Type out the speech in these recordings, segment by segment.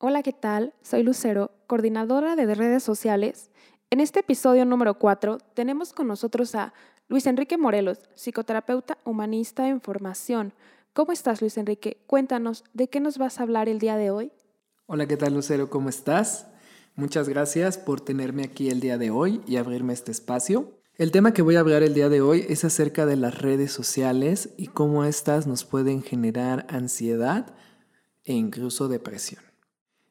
Hola, ¿qué tal? Soy Lucero, coordinadora de redes sociales. En este episodio número 4 tenemos con nosotros a Luis Enrique Morelos, psicoterapeuta humanista en formación. ¿Cómo estás, Luis Enrique? Cuéntanos, ¿de qué nos vas a hablar el día de hoy? Hola, ¿qué tal, Lucero? ¿Cómo estás? Muchas gracias por tenerme aquí el día de hoy y abrirme este espacio. El tema que voy a hablar el día de hoy es acerca de las redes sociales y cómo éstas nos pueden generar ansiedad e incluso depresión.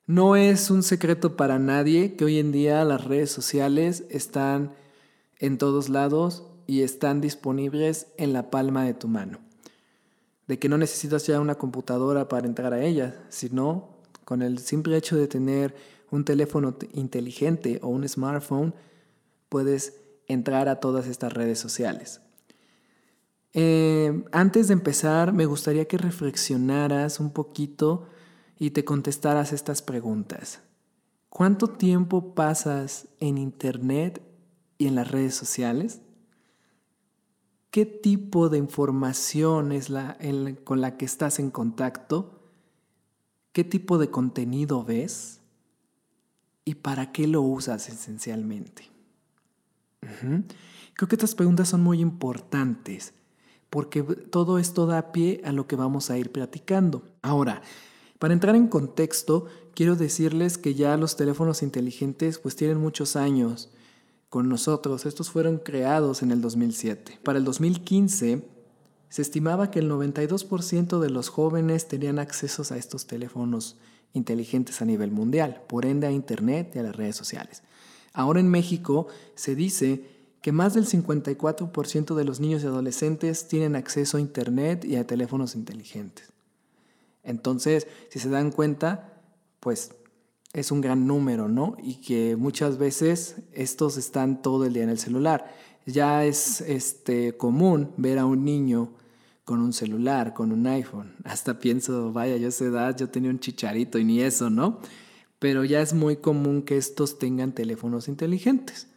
No es un secreto para nadie que hoy en día las redes sociales están en todos lados y están disponibles en la palma de tu mano. De que no necesitas ya una computadora para entrar a ellas, sino con el simple hecho de tener un teléfono inteligente o un smartphone, puedes entrar a todas estas redes sociales. Eh, antes de empezar, me gustaría que reflexionaras un poquito y te contestaras estas preguntas. ¿Cuánto tiempo pasas en Internet y en las redes sociales? ¿Qué tipo de información es la con la que estás en contacto? ¿Qué tipo de contenido ves? ¿Y para qué lo usas esencialmente? Creo que estas preguntas son muy importantes porque todo esto da pie a lo que vamos a ir platicando. Ahora, para entrar en contexto, quiero decirles que ya los teléfonos inteligentes pues tienen muchos años con nosotros. Estos fueron creados en el 2007. Para el 2015 se estimaba que el 92% de los jóvenes tenían acceso a estos teléfonos inteligentes a nivel mundial, por ende a Internet y a las redes sociales. Ahora en México se dice que más del 54% de los niños y adolescentes tienen acceso a Internet y a teléfonos inteligentes. Entonces, si se dan cuenta, pues es un gran número, ¿no? Y que muchas veces estos están todo el día en el celular. Ya es este, común ver a un niño con un celular, con un iPhone. Hasta pienso, vaya, yo a esa edad yo tenía un chicharito y ni eso, ¿no? Pero ya es muy común que estos tengan teléfonos inteligentes,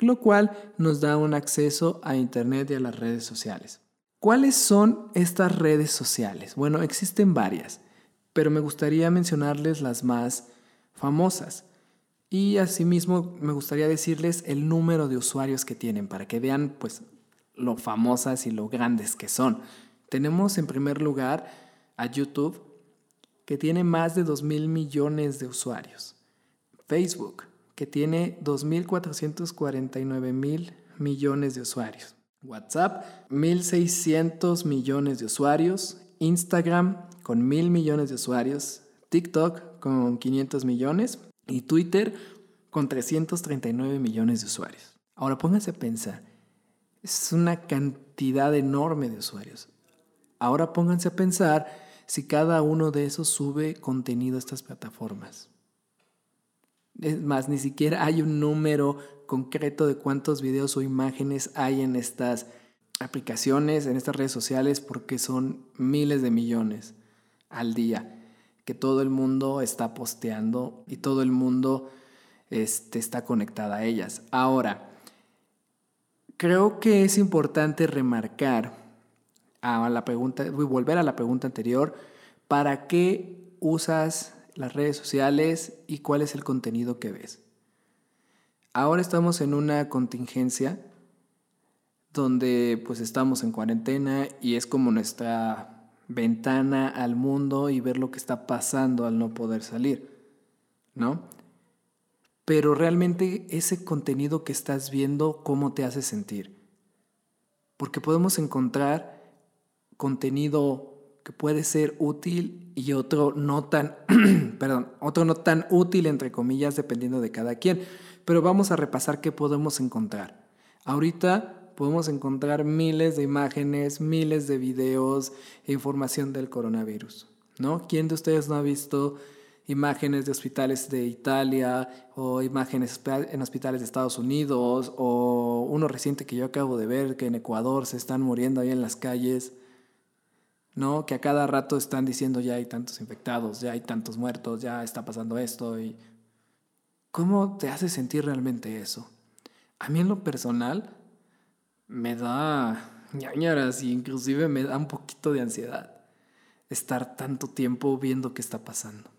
lo cual nos da un acceso a Internet y a las redes sociales. ¿Cuáles son estas redes sociales? Bueno, existen varias, pero me gustaría mencionarles las más famosas. Y asimismo me gustaría decirles el número de usuarios que tienen para que vean pues lo famosas y lo grandes que son. Tenemos en primer lugar a YouTube, que tiene más de 2 mil millones de usuarios. Facebook, que tiene 2.449 mil millones de usuarios. WhatsApp, 1.600 millones de usuarios, Instagram con 1.000 millones de usuarios, TikTok con 500 millones y Twitter con 339 millones de usuarios. Ahora pónganse a pensar, es una cantidad enorme de usuarios. Ahora pónganse a pensar si cada uno de esos sube contenido a estas plataformas. Es más, ni siquiera hay un número concreto de cuántos videos o imágenes hay en estas aplicaciones, en estas redes sociales, porque son miles de millones al día que todo el mundo está posteando y todo el mundo este, está conectada a ellas. Ahora, creo que es importante remarcar a la pregunta, volver a la pregunta anterior, ¿para qué usas las redes sociales y cuál es el contenido que ves. Ahora estamos en una contingencia donde pues estamos en cuarentena y es como nuestra ventana al mundo y ver lo que está pasando al no poder salir, ¿no? Pero realmente ese contenido que estás viendo, ¿cómo te hace sentir? Porque podemos encontrar contenido que puede ser útil y otro no tan, perdón, otro no tan útil entre comillas dependiendo de cada quien. Pero vamos a repasar qué podemos encontrar. Ahorita podemos encontrar miles de imágenes, miles de videos e información del coronavirus, ¿no? ¿Quién de ustedes no ha visto imágenes de hospitales de Italia o imágenes en hospitales de Estados Unidos o uno reciente que yo acabo de ver que en Ecuador se están muriendo ahí en las calles? ¿No? Que a cada rato están diciendo ya hay tantos infectados, ya hay tantos muertos, ya está pasando esto. Y ¿Cómo te hace sentir realmente eso? A mí en lo personal me da ñañaras y inclusive me da un poquito de ansiedad estar tanto tiempo viendo qué está pasando.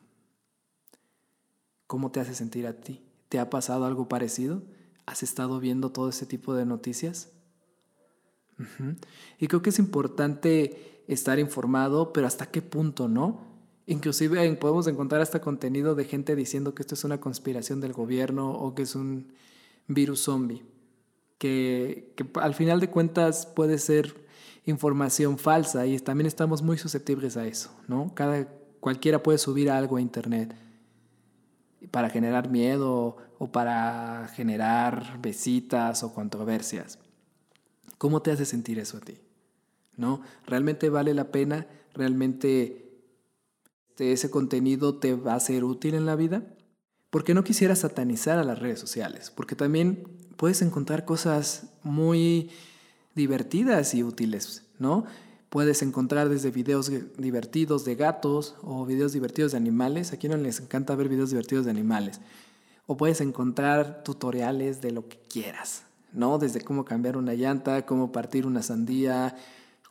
¿Cómo te hace sentir a ti? ¿Te ha pasado algo parecido? ¿Has estado viendo todo ese tipo de noticias? Y creo que es importante estar informado, pero hasta qué punto, ¿no? Inclusive podemos encontrar hasta contenido de gente diciendo que esto es una conspiración del gobierno o que es un virus zombie, que, que al final de cuentas puede ser información falsa y también estamos muy susceptibles a eso, ¿no? Cada, cualquiera puede subir algo a internet para generar miedo o para generar visitas o controversias. ¿Cómo te hace sentir eso a ti? ¿No? ¿Realmente vale la pena? ¿Realmente este, ese contenido te va a ser útil en la vida? Porque no quisiera satanizar a las redes sociales, porque también puedes encontrar cosas muy divertidas y útiles, ¿no? Puedes encontrar desde videos divertidos de gatos o videos divertidos de animales. A quien no les encanta ver videos divertidos de animales. O puedes encontrar tutoriales de lo que quieras, ¿no? Desde cómo cambiar una llanta, cómo partir una sandía,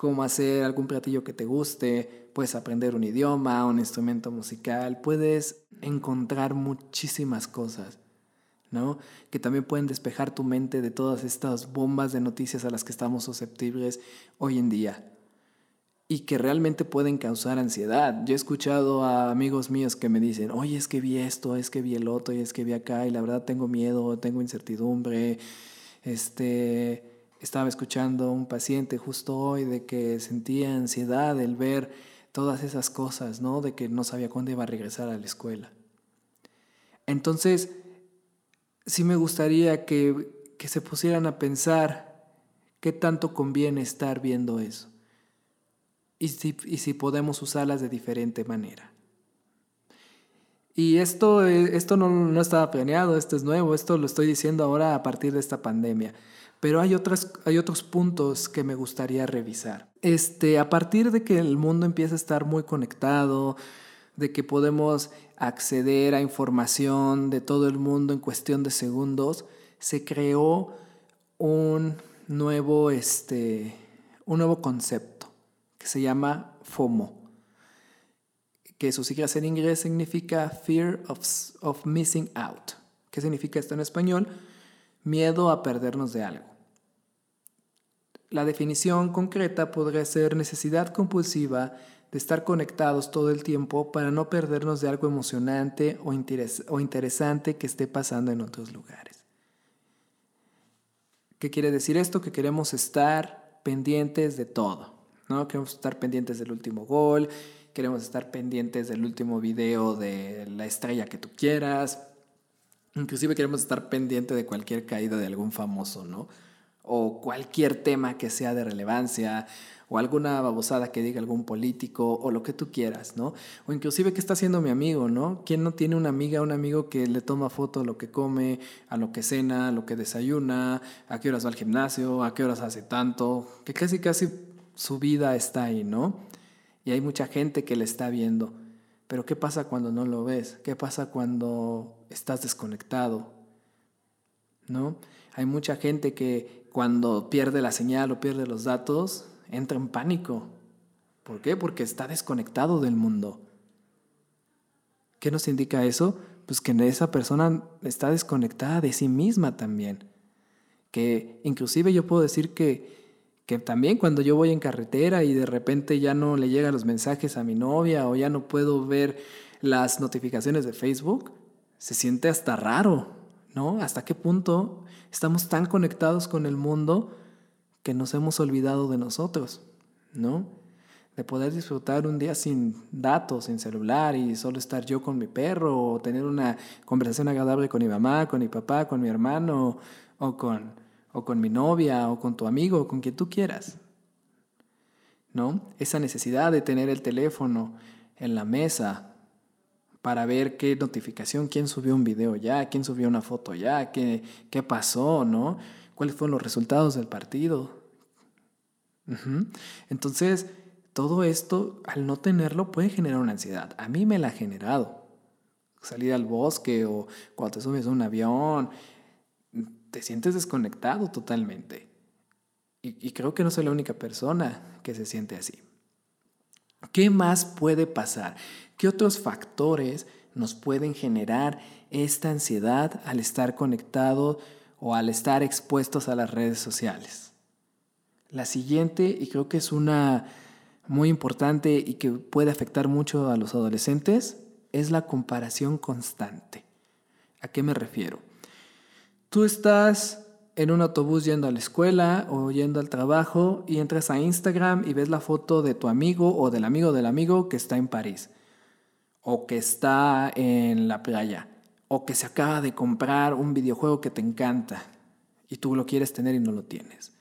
cómo hacer algún platillo que te guste. Puedes aprender un idioma, un instrumento musical. Puedes encontrar muchísimas cosas. Que también pueden despejar tu mente de todas estas bombas de noticias a las que estamos susceptibles hoy en día y que realmente pueden causar ansiedad. Yo he escuchado a amigos míos que me dicen, oye, es que vi esto, es que vi el otro, y es que vi acá, y la verdad tengo miedo, tengo incertidumbre. Este, estaba escuchando a un paciente justo hoy de que sentía ansiedad el ver todas esas cosas, ¿no? De que no sabía cuándo iba a regresar a la escuela. Entonces, sí me gustaría que, se pusieran a pensar qué tanto conviene estar viendo eso y si, y si podemos usarlas de diferente manera. Y esto, eh, esto no, no, estaba planeado, esto es nuevo, esto lo estoy diciendo ahora a partir de esta pandemia. Pero hay, otras, hay otros puntos que me gustaría revisar. Este, a partir de que el mundo empieza a estar muy conectado, de que podemos acceder a información de todo el mundo en cuestión de segundos, se creó un nuevo, este, un nuevo concepto que se llama FOMO, que sus siglas en inglés significa Fear of, of Missing Out. ¿Qué significa esto en español? Miedo a perdernos de algo. La definición concreta podría ser necesidad compulsiva de estar conectados todo el tiempo para no perdernos de algo emocionante o, interesante que esté pasando en otros lugares. ¿Qué quiere decir esto? Que queremos estar pendientes de todo, ¿no? Queremos estar pendientes del último gol, queremos estar pendientes del último video de la estrella que tú quieras, inclusive queremos estar pendientes de cualquier caída de algún famoso, ¿no? O cualquier tema que sea de relevancia, o alguna babosada que diga algún político o lo que tú quieras, ¿no? O inclusive qué está haciendo mi amigo, ¿no? ¿Quién no tiene una amiga, un amigo que le toma foto a lo que come, a lo que cena, a lo que desayuna, a qué horas va al gimnasio, a qué horas hace tanto, que casi casi su vida está ahí, ¿no? Y hay mucha gente que le está viendo. Pero ¿qué pasa cuando no lo ves? ¿Qué pasa cuando estás desconectado? ¿No? Hay mucha gente que cuando pierde la señal o pierde los datos, entra en pánico. ¿Por qué? Porque está desconectado del mundo. ¿Qué nos indica eso? Pues que esa persona está desconectada de sí misma también. Que inclusive yo puedo decir que, que también cuando yo voy en carretera y de repente ya no le llegan los mensajes a mi novia o ya no puedo ver las notificaciones de Facebook, se siente hasta raro, ¿no? ¿Hasta qué punto estamos tan conectados con el mundo que nos hemos olvidado de nosotros, ¿no? De poder disfrutar un día sin datos, sin celular y solo estar yo con mi perro o tener una conversación agradable con mi mamá, con mi papá, con mi hermano o con, o con mi novia o con tu amigo o con quien tú quieras. ¿No? Esa necesidad de tener el teléfono en la mesa para ver qué notificación, quién subió un video ya, quién subió una foto ya, qué, qué pasó, ¿no? cuáles fueron los resultados del partido. Entonces, todo esto, al no tenerlo, puede generar una ansiedad. A mí me la ha generado. Salir al bosque o cuando te subes a un avión, te sientes desconectado totalmente. Y, y creo que no soy la única persona que se siente así. ¿Qué más puede pasar? ¿Qué otros factores nos pueden generar esta ansiedad al estar conectados o al estar expuestos a las redes sociales? La siguiente, y creo que es una muy importante y que puede afectar mucho a los adolescentes, es la comparación constante. ¿A qué me refiero? Tú estás en un autobús yendo a la escuela o yendo al trabajo y entras a Instagram y ves la foto de tu amigo o del amigo del amigo que está en París o que está en la playa o que se acaba de comprar un videojuego que te encanta y tú lo quieres tener y no lo tienes.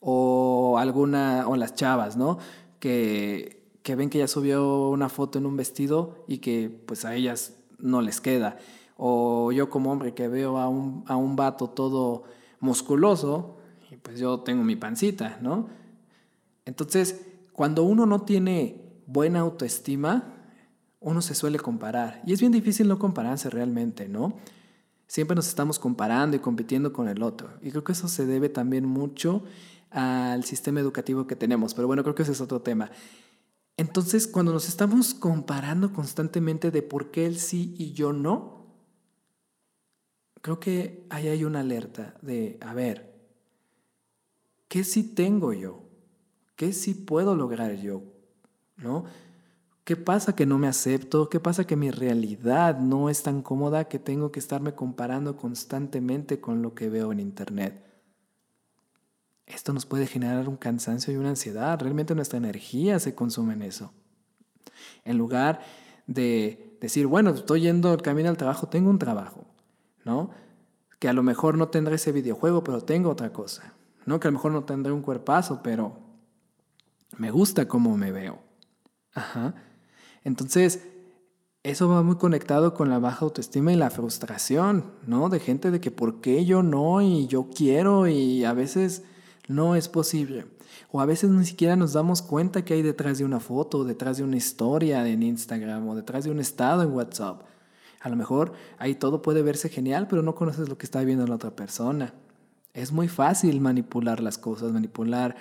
O alguna, o las chavas, ¿no? Que, que ven que ya subió una foto en un vestido y que pues a ellas no les queda. O yo como hombre que veo a un, a un vato todo musculoso y pues yo tengo mi pancita, ¿no? Entonces, cuando uno no tiene buena autoestima, uno se suele comparar. Y es bien difícil no compararse realmente, ¿no? Siempre nos estamos comparando y compitiendo con el otro. Y creo que eso se debe también mucho al sistema educativo que tenemos. Pero bueno, creo que ese es otro tema. Entonces, cuando nos estamos comparando constantemente de por qué él sí y yo no, creo que ahí hay una alerta de, a ver, ¿qué sí tengo yo? ¿Qué sí puedo lograr yo? ¿No? ¿Qué pasa que no me acepto? ¿Qué pasa que mi realidad no es tan cómoda que tengo que estarme comparando constantemente con lo que veo en Internet? Esto nos puede generar un cansancio y una ansiedad. Realmente nuestra energía se consume en eso. En lugar de decir, bueno, estoy yendo el camino al trabajo, tengo un trabajo, ¿no? Que a lo mejor no tendré ese videojuego, pero tengo otra cosa. ¿No? Que a lo mejor no tendré un cuerpazo, pero me gusta cómo me veo. Ajá. Entonces, eso va muy conectado con la baja autoestima y la frustración, ¿no? De gente de que por qué yo no y yo quiero y a veces no es posible. O a veces ni siquiera nos damos cuenta que hay detrás de una foto, detrás de una historia en Instagram o detrás de un estado en WhatsApp. A lo mejor ahí todo puede verse genial, pero no conoces lo que está viendo la otra persona. Es muy fácil manipular las cosas, manipular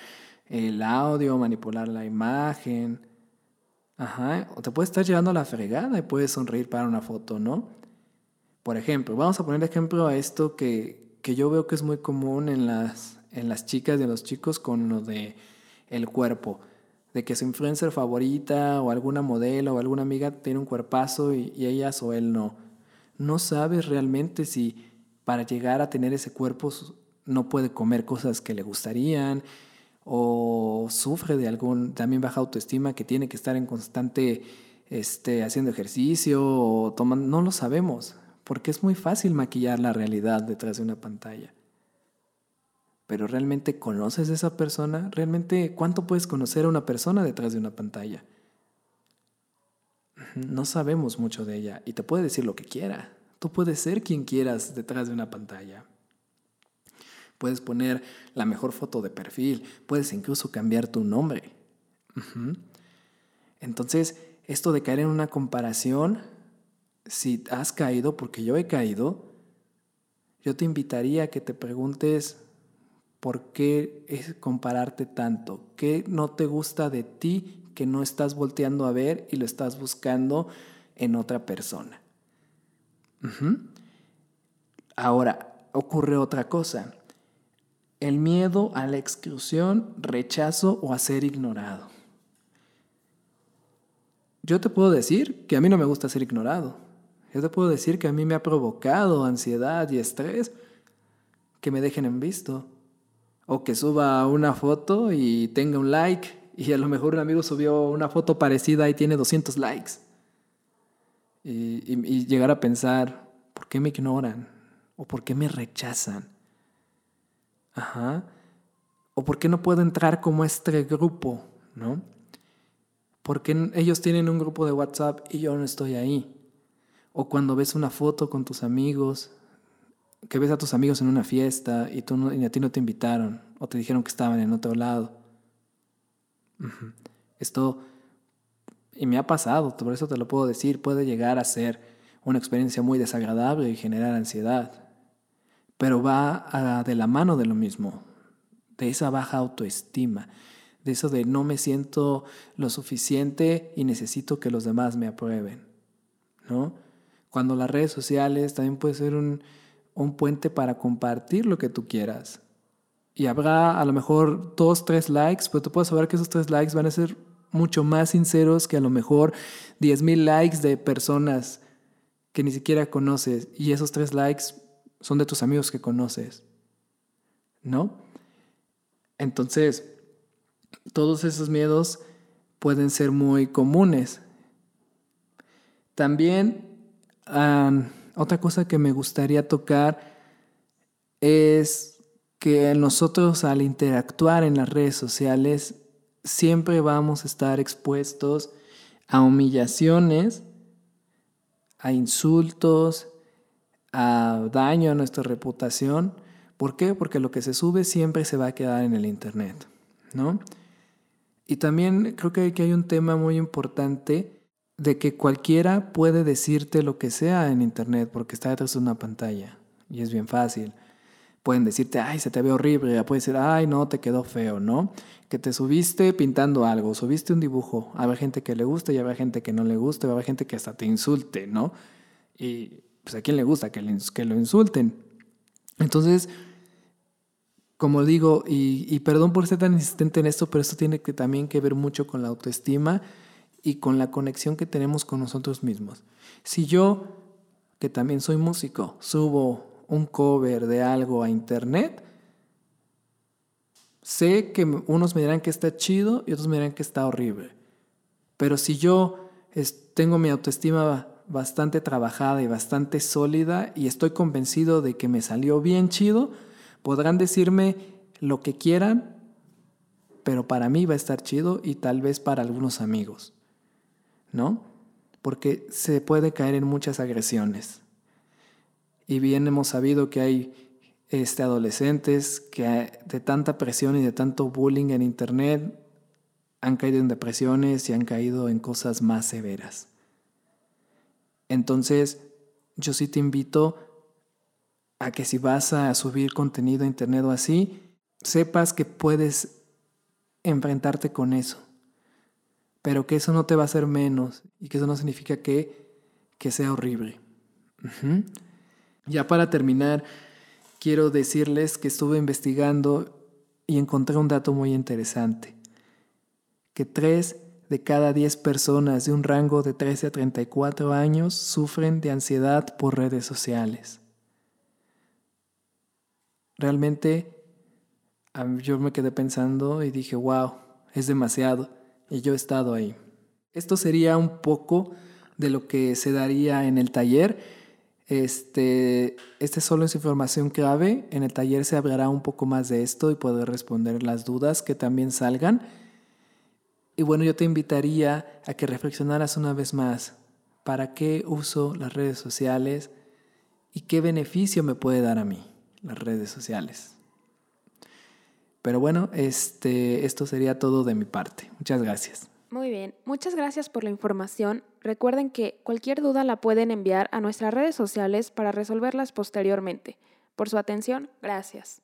el audio, manipular la imagen. Ajá, o te puede estar llevando a la fregada y puedes sonreír para una foto, ¿no? Por ejemplo, vamos a poner ejemplo a esto que, que yo veo que es muy común en las, en las chicas y en los chicos con lo de el cuerpo. De que su influencer favorita o alguna modelo o alguna amiga tiene un cuerpazo y, y ellas o él no. No sabes realmente si para llegar a tener ese cuerpo no puede comer cosas que le gustarían, o sufre de algún, también baja autoestima, que tiene que estar en constante este, haciendo ejercicio o tomando, no lo sabemos, porque es muy fácil maquillar la realidad detrás de una pantalla. Pero realmente conoces a esa persona, realmente cuánto puedes conocer a una persona detrás de una pantalla. No sabemos mucho de ella y te puede decir lo que quiera. Tú puedes ser quien quieras detrás de una pantalla. Puedes poner la mejor foto de perfil, puedes incluso cambiar tu nombre. Entonces, esto de caer en una comparación, si has caído, porque yo he caído, yo te invitaría a que te preguntes por qué es compararte tanto, qué no te gusta de ti que no estás volteando a ver y lo estás buscando en otra persona. Ahora, ocurre otra cosa el miedo a la exclusión, rechazo o a ser ignorado. Yo te puedo decir que a mí no me gusta ser ignorado. Yo te puedo decir que a mí me ha provocado ansiedad y estrés que me dejen en visto. O que suba una foto y tenga un like y a lo mejor un amigo subió una foto parecida y tiene 200 likes. Y, y llegar a pensar, ¿por qué me ignoran? ¿O por qué me rechazan? Ajá. ¿O por qué no puedo entrar como este grupo? ¿No? Porque ellos tienen un grupo de WhatsApp y yo no estoy ahí. O cuando ves una foto con tus amigos, que ves a tus amigos en una fiesta y, tú y a ti no te invitaron o te dijeron que estaban en otro lado. Esto, y me ha pasado, por eso te lo puedo decir, puede llegar a ser una experiencia muy desagradable y generar ansiedad pero va de la mano de lo mismo, de esa baja autoestima, de eso de no me siento lo suficiente y necesito que los demás me aprueben, ¿no? Cuando las redes sociales también puede ser un, un puente para compartir lo que tú quieras. Y habrá a lo mejor dos, tres likes, pero tú puedes saber que esos tres likes van a ser mucho más sinceros que a lo mejor diez mil likes de personas que ni siquiera conoces. Y esos tres likes son de tus amigos que conoces. ¿No? Entonces, todos esos miedos pueden ser muy comunes. También, otra cosa que me gustaría tocar es que nosotros al interactuar en las redes sociales siempre vamos a estar expuestos a humillaciones, a insultos, a daño a nuestra reputación. ¿Por qué? Porque lo que se sube siempre se va a quedar en el Internet, ¿no? Y también creo que hay un tema muy importante de que cualquiera puede decirte lo que sea en Internet porque está detrás de una pantalla y es bien fácil. Pueden decirte, ay, se te ve horrible, puede decir, ay, no, te quedó feo, ¿no? Que te subiste pintando algo, subiste un dibujo, habrá gente que le guste y habrá gente que no le guste, habrá gente que hasta te insulte, ¿no? Y pues a quién le gusta que, que lo insulten. Entonces, como digo, y, perdón por ser tan insistente en esto, pero esto tiene que, también que ver mucho con la autoestima y con la conexión que tenemos con nosotros mismos. Si yo, que también soy músico, subo un cover de algo a internet, sé que unos me dirán que está chido y otros me dirán que está horrible. Pero si yo tengo mi autoestima bastante trabajada y bastante sólida y estoy convencido de que me salió bien chido, Podrán decirme lo que quieran, pero para mí va a estar chido y tal vez para algunos amigos, ¿no? Porque se puede caer en muchas agresiones. Y bien hemos sabido que hay este, adolescentes que de tanta presión y de tanto bullying en Internet han caído en depresiones y han caído en cosas más severas. Entonces, yo sí te invito a que si vas a subir contenido a internet o así, sepas que puedes enfrentarte con eso. Pero que eso no te va a hacer menos y que eso no significa que, que sea horrible. Ya para terminar, quiero decirles que estuve investigando y encontré un dato muy interesante. Que tres de cada diez personas de un rango de 13 a 34 años sufren de ansiedad por redes sociales realmente yo me quedé pensando y dije, wow, es demasiado. Y yo he estado ahí. Esto sería un poco de lo que se daría en el taller. Este, este solo es información clave. En el taller se hablará un poco más de esto y poder responder las dudas que también salgan. Y bueno, yo te invitaría a que reflexionaras una vez más. ¿Para qué uso las redes sociales? ¿Y qué beneficio me puede dar a mí? las redes sociales. Pero bueno, este, esto sería todo de mi parte. Muchas gracias. Muy bien, muchas gracias por la información. Recuerden que cualquier duda la pueden enviar a nuestras redes sociales para resolverlas posteriormente. Por su atención, gracias.